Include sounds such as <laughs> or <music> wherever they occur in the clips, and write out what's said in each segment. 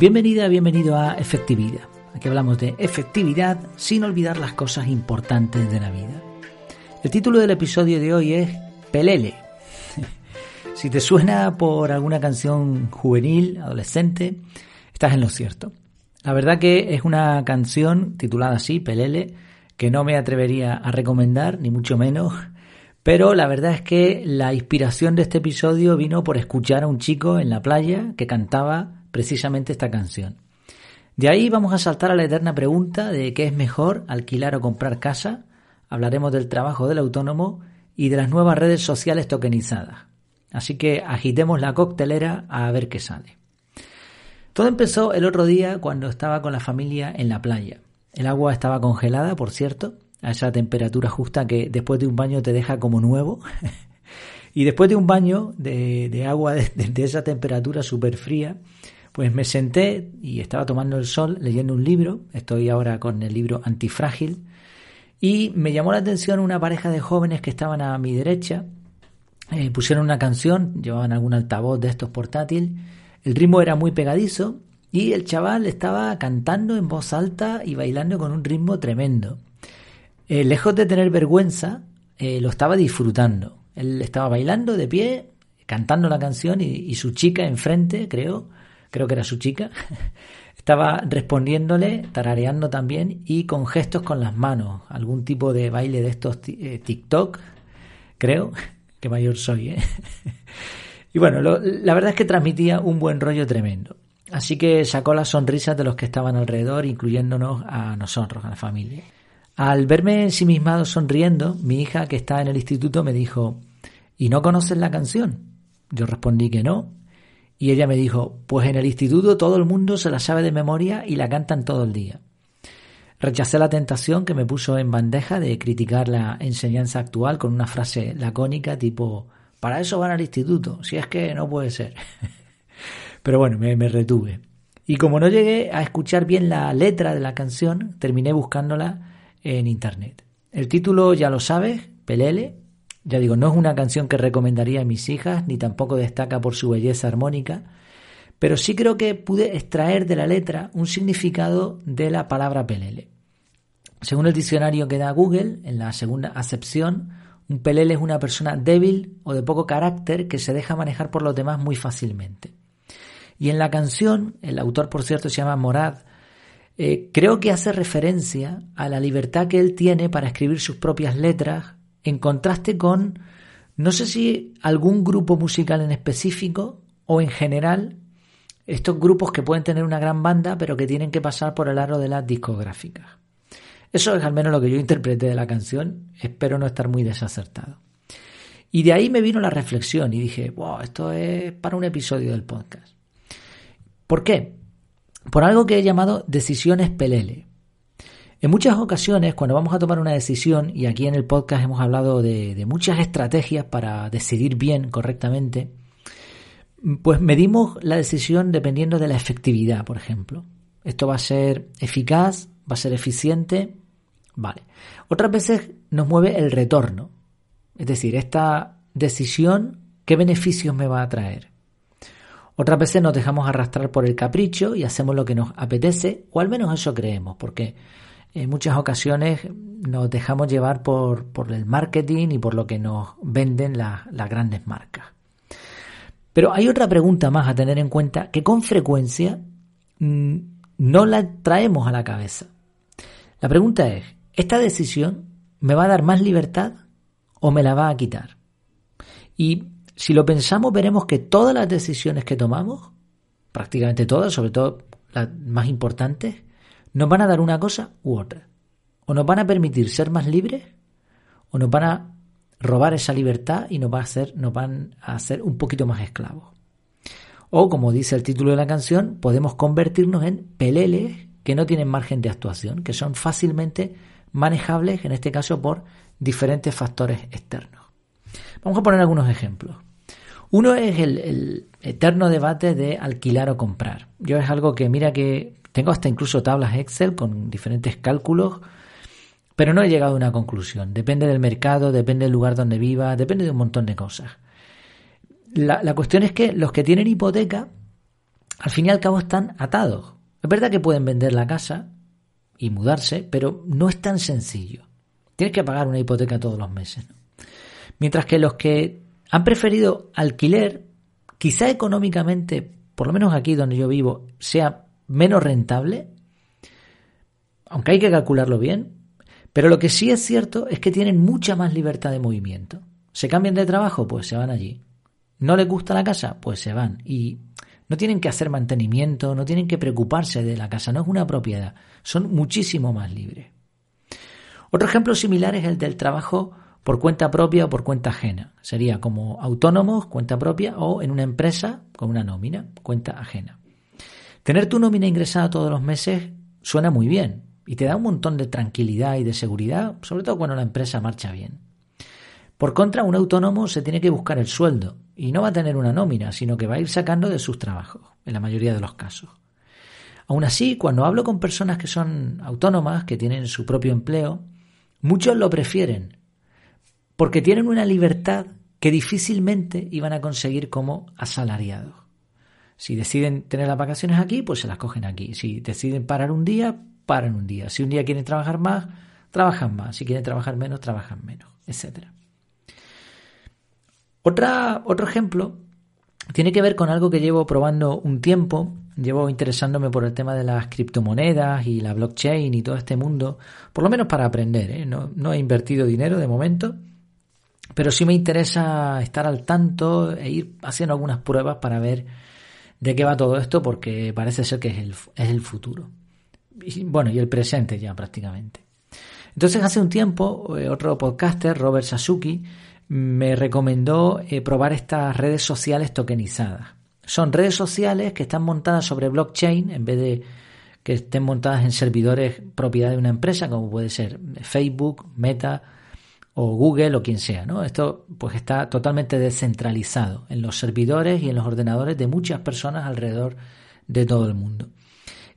Bienvenida, bienvenido a Efectividad. Aquí hablamos de efectividad sin olvidar las cosas importantes de la vida. El título del episodio de hoy es Pelele. si te suena por alguna canción juvenil, adolescente, estás en lo cierto. La verdad que es una canción titulada así, Pelele, que no me atrevería a recomendar, ni mucho menos, pero la verdad es que la inspiración de este episodio vino por escuchar a un chico en la playa que cantaba precisamente esta canción. De ahí vamos a saltar a la eterna pregunta de qué es mejor, alquilar o comprar casa. Hablaremos del trabajo del autónomo y de las nuevas redes sociales tokenizadas. Así que agitemos la coctelera a ver qué sale. Todo empezó el otro día cuando estaba con la familia en la playa. El agua estaba congelada, por cierto, a esa temperatura justa que después de un baño te deja como nuevo. <laughs> y después de un baño de, agua de, de esa temperatura súper fría, pues me senté y estaba tomando el sol leyendo un libro, estoy ahora con el libro Antifrágil, y me llamó la atención una pareja de jóvenes que estaban a mi derecha, eh, pusieron una canción, llevaban algún altavoz de estos portátil, el ritmo era muy pegadizo y el chaval estaba cantando en voz alta y bailando con un ritmo tremendo. Eh, lejos de tener vergüenza, eh, lo estaba disfrutando. Él estaba bailando de pie, cantando la canción y, y su chica enfrente, creo, creo que era su chica, <laughs> estaba respondiéndole, tarareando también y con gestos con las manos, algún tipo de baile de estos eh, TikTok, creo, <laughs> que mayor soy. ¿eh? <laughs> y bueno, la verdad es que transmitía un buen rollo tremendo. Así que sacó las sonrisas de los que estaban alrededor, incluyéndonos a nosotros, a la familia. Al verme ensimismado sonriendo, mi hija, que está en el instituto, me dijo, ¿y no conoces la canción? Yo respondí que no, y ella me dijo, pues en el instituto todo el mundo se la sabe de memoria y la cantan todo el día. Rechacé la tentación que me puso en bandeja de criticar la enseñanza actual con una frase lacónica tipo, para eso van al instituto, si es que no puede ser. <laughs> Pero bueno, me, me retuve. Y como no llegué a escuchar bien la letra de la canción, terminé buscándola en internet. El título ya lo sabes, Pelele, ya digo, no es una canción que recomendaría a mis hijas, ni tampoco destaca por su belleza armónica, pero sí creo que pude extraer de la letra un significado de la palabra pelele. Según el diccionario que da Google, en la segunda acepción, un pelele es una persona débil o de poco carácter que se deja manejar por los demás muy fácilmente. Y en la canción, el autor por cierto se llama Morad, eh, creo que hace referencia a la libertad que él tiene para escribir sus propias letras en contraste con, no sé si algún grupo musical en específico o en general, estos grupos que pueden tener una gran banda pero que tienen que pasar por el aro de las discográficas. Eso es al menos lo que yo interpreté de la canción, espero no estar muy desacertado. Y de ahí me vino la reflexión y dije, wow, esto es para un episodio del podcast. ¿Por qué? Por algo que he llamado decisiones pelele. En muchas ocasiones, cuando vamos a tomar una decisión, y aquí en el podcast hemos hablado de, muchas estrategias para decidir bien, correctamente, pues medimos la decisión dependiendo de la efectividad, por ejemplo. Esto va a ser eficaz, va a ser eficiente, vale. Otras veces nos mueve el retorno, es decir, esta decisión, ¿qué beneficios me va a traer? Otras veces nos dejamos arrastrar por el capricho y hacemos lo que nos apetece, o al menos eso creemos, porque en muchas ocasiones nos dejamos llevar por, el marketing y por lo que nos venden las grandes marcas. Pero hay otra pregunta más a tener en cuenta que con frecuencia mm, no la traemos a la cabeza. La pregunta es, ¿esta decisión me va a dar más libertad o me la va a quitar? Y si lo pensamos veremos que todas las decisiones que tomamos, prácticamente todas, sobre todo las más importantes, nos van a dar una cosa u otra. O nos van a permitir ser más libres, o nos van a robar esa libertad y nos, va a hacer, nos van a hacer un poquito más esclavos. O, como dice el título de la canción, podemos convertirnos en peleles que no tienen margen de actuación, que son fácilmente manejables, en este caso, por diferentes factores externos. Vamos a poner algunos ejemplos. Uno es el, eterno debate de alquilar o comprar. Yo es algo que, mira que tengo hasta incluso tablas Excel con diferentes cálculos, pero no he llegado a una conclusión. Depende del mercado, depende del lugar donde viva, depende de un montón de cosas. La, cuestión es que los que tienen hipoteca al fin y al cabo están atados. Es verdad que pueden vender la casa y mudarse, pero no es tan sencillo. Tienes que pagar una hipoteca todos los meses. Mientras que los que han preferido alquiler, quizá económicamente, por lo menos aquí donde yo vivo, sea menos rentable, aunque hay que calcularlo bien, pero lo que sí es cierto es que tienen mucha más libertad de movimiento. ¿Se cambian de trabajo? Pues se van allí. ¿No les gusta la casa? Pues se van. Y no tienen que hacer mantenimiento, no tienen que preocuparse de la casa, no es una propiedad. Son muchísimo más libres. Otro ejemplo similar es el del trabajo por cuenta propia o por cuenta ajena. Sería como autónomos, cuenta propia, o en una empresa con una nómina, cuenta ajena. Tener tu nómina ingresada todos los meses suena muy bien y te da un montón de tranquilidad y de seguridad, sobre todo cuando la empresa marcha bien. Por contra, un autónomo se tiene que buscar el sueldo y no va a tener una nómina, sino que va a ir sacando de sus trabajos, en la mayoría de los casos. Aún así, cuando hablo con personas que son autónomas, que tienen su propio empleo, muchos lo prefieren, porque tienen una libertad que difícilmente iban a conseguir como asalariados. Si deciden tener las vacaciones aquí, pues se las cogen aquí. Si deciden parar un día, paran un día. Si un día quieren trabajar más, trabajan más. Si quieren trabajar menos, trabajan menos. Otra, otro ejemplo tiene que ver con algo que llevo probando un tiempo, llevo interesándome por el tema de las criptomonedas y la blockchain y todo este mundo, por lo menos para aprender. ¿eh? No, he invertido dinero de momento, pero sí me interesa estar al tanto e ir haciendo algunas pruebas para ver de qué va todo esto, porque parece ser que es el, es el futuro. Y, bueno, y el presente ya prácticamente. Entonces hace un tiempo, eh, otro podcaster, Robert Sasuki, me recomendó eh, probar estas redes sociales tokenizadas. Son redes sociales que están montadas sobre blockchain en vez de que estén montadas en servidores propiedad de una empresa, como puede ser Facebook, Meta o Google o quien sea. ¿no? Esto pues está totalmente descentralizado en los servidores y en los ordenadores de muchas personas alrededor de todo el mundo.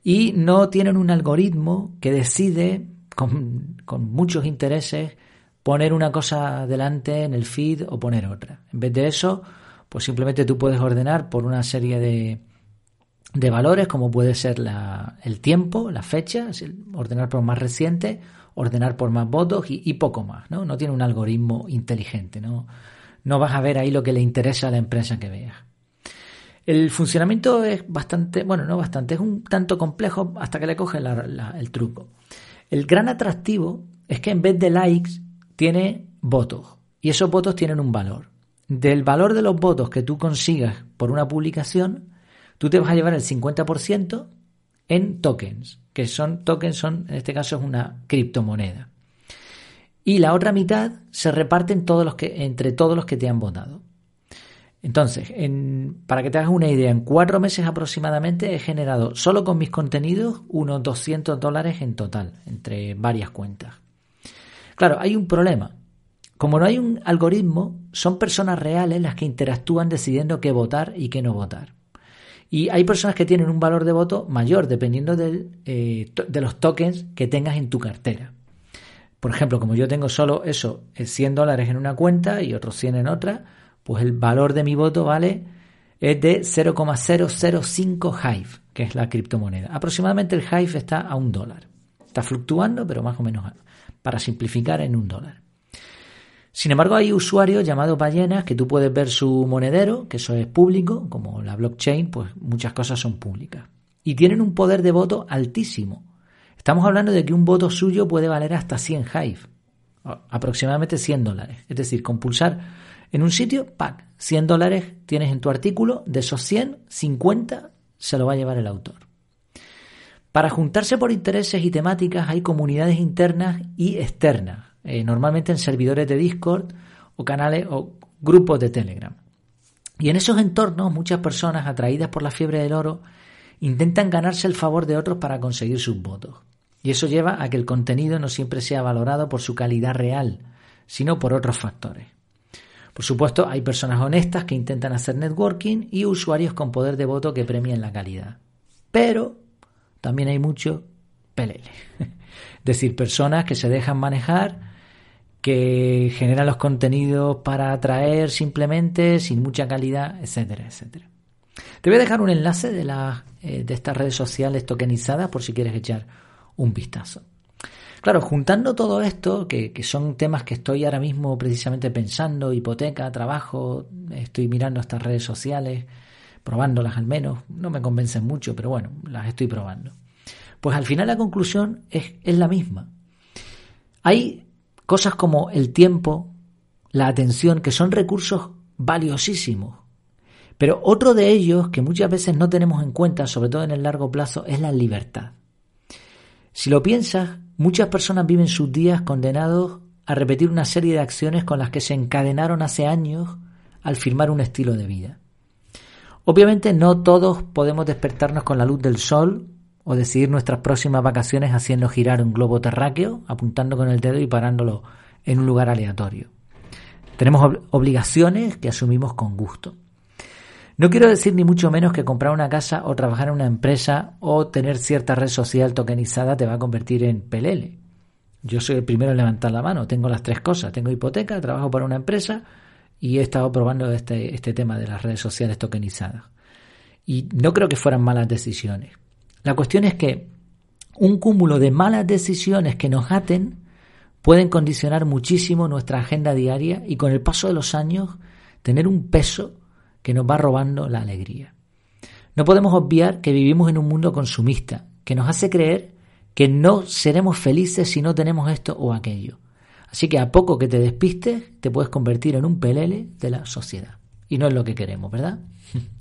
Y no tienen un algoritmo que decide con, con muchos intereses poner una cosa delante en el feed o poner otra. En vez de eso, pues simplemente tú puedes ordenar por una serie de, de valores, como puede ser la, el tiempo, la fecha, ordenar por más reciente, ordenar por más votos y, poco más. ¿no? no tiene un algoritmo inteligente. ¿no? no vas a ver ahí lo que le interesa a la empresa que veas. El funcionamiento es bastante, bueno, no bastante, es un tanto complejo hasta que le coge el truco. El gran atractivo es que en vez de likes tiene votos y esos votos tienen un valor. Del valor de los votos que tú consigas por una publicación, tú te vas a llevar el 50% en tokens, que son tokens son en este caso es una criptomoneda. Y la otra mitad se reparte todos los que, entre todos los que te han votado. Entonces, para que te hagas una idea, en cuatro meses aproximadamente he generado solo con mis contenidos unos 200 dólares en total, entre varias cuentas. Claro, hay un problema. Como no hay un algoritmo, son personas reales las que interactúan decidiendo qué votar y qué no votar. Y hay personas que tienen un valor de voto mayor dependiendo eh, de los tokens que tengas en tu cartera. Por ejemplo, como yo tengo solo eso, 100 eh, dólares en una cuenta y otros 100 en otra, pues el valor de mi voto vale es de 0,005 Hive, que es la criptomoneda. Aproximadamente el Hive está a un dólar. Está fluctuando, pero más o menos para simplificar en un dólar. Sin embargo, hay usuarios llamados ballenas que tú puedes ver su monedero, que eso es público, como la blockchain, pues muchas cosas son públicas. Y tienen un poder de voto altísimo. Estamos hablando de que un voto suyo puede valer hasta 100 Hive, aproximadamente 100 dólares. Es decir, con pulsar en un sitio, ¡pac! 100 dólares tienes en tu artículo, de esos 100, 50 se lo va a llevar el autor. Para juntarse por intereses y temáticas hay comunidades internas y externas, eh, normalmente en servidores de Discord o canales o grupos de Telegram. Y en esos entornos muchas personas atraídas por la fiebre del oro intentan ganarse el favor de otros para conseguir sus votos. Y eso lleva a que el contenido no siempre sea valorado por su calidad real, sino por otros factores. Por supuesto, hay personas honestas que intentan hacer networking y usuarios con poder de voto que premian la calidad. Pero también hay mucho pelele. <laughs> es decir, personas que se dejan manejar, que generan los contenidos para atraer simplemente, sin mucha calidad, etcétera, etcétera. Te voy a dejar un enlace de, la, eh, de estas redes sociales tokenizadas por si quieres echar un vistazo. Claro, juntando todo esto, que, que, son temas que estoy ahora mismo precisamente pensando, hipoteca, trabajo, estoy mirando estas redes sociales, probándolas al menos, no me convencen mucho, pero bueno, las estoy probando. Pues al final la conclusión es, es la misma. Hay cosas como el tiempo, la atención, que son recursos valiosísimos. Pero otro de ellos que muchas veces no tenemos en cuenta, sobre todo en el largo plazo, es la libertad. Si lo piensas, muchas personas viven sus días condenados a repetir una serie de acciones con las que se encadenaron hace años al firmar un estilo de vida. Obviamente no todos podemos despertarnos con la luz del sol o decidir nuestras próximas vacaciones haciendo girar un globo terráqueo, apuntando con el dedo y parándolo en un lugar aleatorio. Tenemos obligaciones que asumimos con gusto. No quiero decir ni mucho menos que comprar una casa o trabajar en una empresa o tener cierta red social tokenizada te va a convertir en pelele. Yo soy el primero en levantar la mano. Tengo las tres cosas. Tengo hipoteca, trabajo para una empresa y he estado probando este, este tema de las redes sociales tokenizadas. Y no creo que fueran malas decisiones. La cuestión es que un cúmulo de malas decisiones que nos aten pueden condicionar muchísimo nuestra agenda diaria y con el paso de los años tener un peso que nos va robando la alegría. No podemos obviar que vivimos en un mundo consumista, que nos hace creer que no seremos felices si no tenemos esto o aquello. Así que a poco que te despistes, te puedes convertir en un pelele de la sociedad. Y no es lo que queremos, ¿verdad? <laughs>